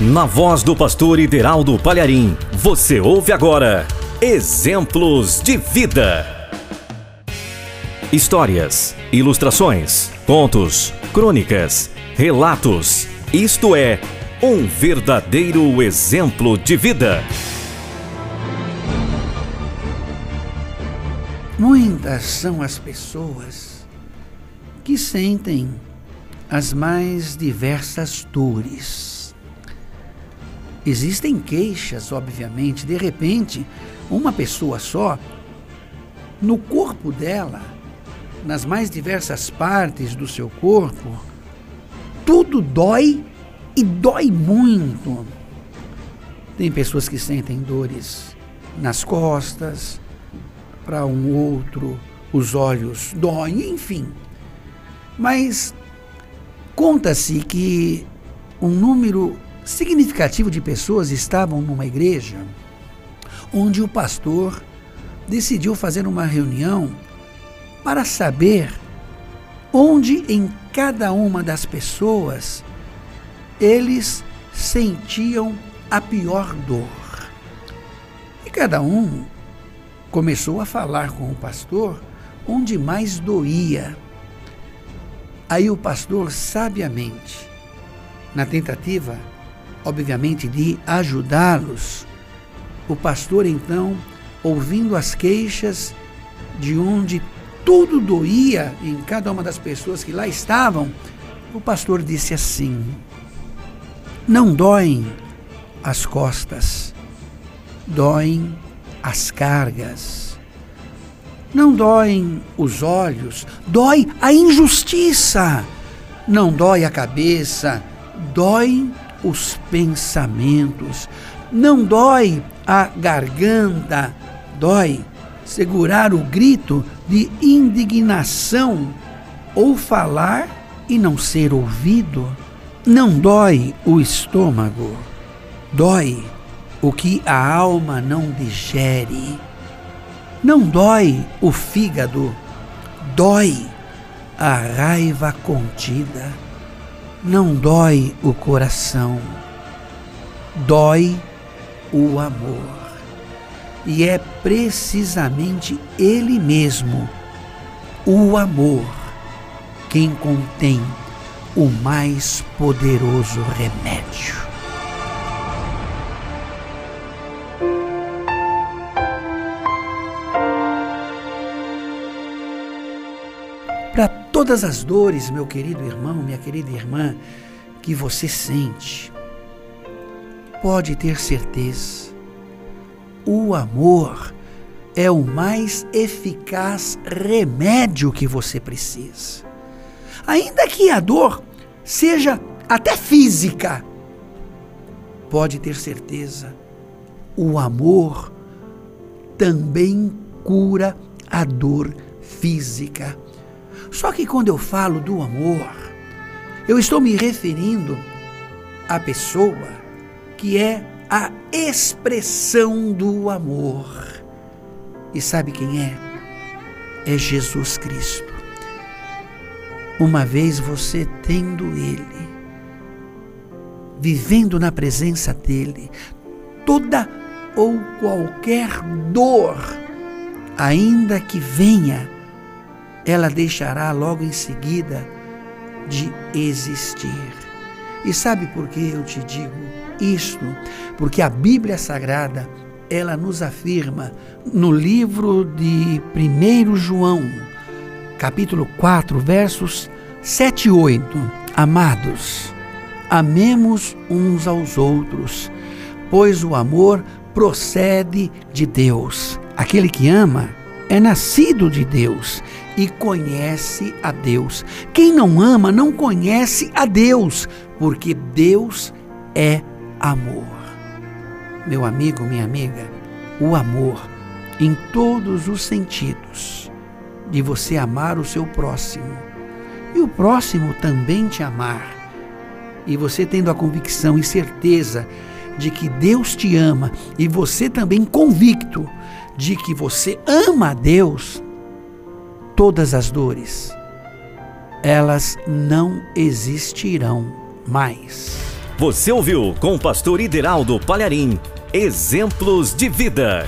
Na voz do pastor Ideraldo Palharim, você ouve agora Exemplos de Vida. Histórias, ilustrações, contos, crônicas, relatos. Isto é, um verdadeiro exemplo de vida. Muitas são as pessoas que sentem as mais diversas dores. Existem queixas, obviamente, de repente, uma pessoa só, no corpo dela, nas mais diversas partes do seu corpo, tudo dói e dói muito. Tem pessoas que sentem dores nas costas, para um outro, os olhos doem, enfim. Mas conta-se que um número significativo de pessoas estavam numa igreja onde o pastor decidiu fazer uma reunião para saber onde em cada uma das pessoas eles sentiam a pior dor. E cada um começou a falar com o pastor onde mais doía. Aí o pastor, sabiamente, na tentativa, obviamente, de ajudá-los, o pastor então, ouvindo as queixas de onde tudo doía em cada uma das pessoas que lá estavam, o pastor disse assim: Não doem as costas, doem as cargas. Não doem os olhos, dói a injustiça. Não dói a cabeça, dói os pensamentos. Não dói a garganta, dói segurar o grito de indignação ou falar e não ser ouvido. Não dói o estômago, dói o que a alma não digere. Não dói o fígado, dói a raiva contida. Não dói o coração, dói o amor. E é precisamente ele mesmo, o amor, quem contém o mais poderoso remédio. Para todas as dores, meu querido irmão, minha querida irmã, que você sente. Pode ter certeza, o amor é o mais eficaz remédio que você precisa. Ainda que a dor seja até física, pode ter certeza, o amor também cura a dor física só que quando eu falo do amor, eu estou me referindo à pessoa que é a expressão do amor. E sabe quem é? É Jesus Cristo. Uma vez você tendo Ele, vivendo na presença dEle, toda ou qualquer dor, ainda que venha, ela deixará logo em seguida de existir. E sabe por que eu te digo isto? Porque a Bíblia Sagrada, ela nos afirma no livro de 1 João, capítulo 4, versos 7 e 8. Amados, amemos uns aos outros, pois o amor procede de Deus. Aquele que ama é nascido de Deus e conhece a Deus. Quem não ama não conhece a Deus, porque Deus é amor. Meu amigo, minha amiga, o amor em todos os sentidos de você amar o seu próximo e o próximo também te amar. E você tendo a convicção e certeza de que Deus te ama e você também convicto de que você ama a Deus, todas as dores, elas não existirão mais. Você ouviu com o pastor Ideraldo Palharim, Exemplos de Vida.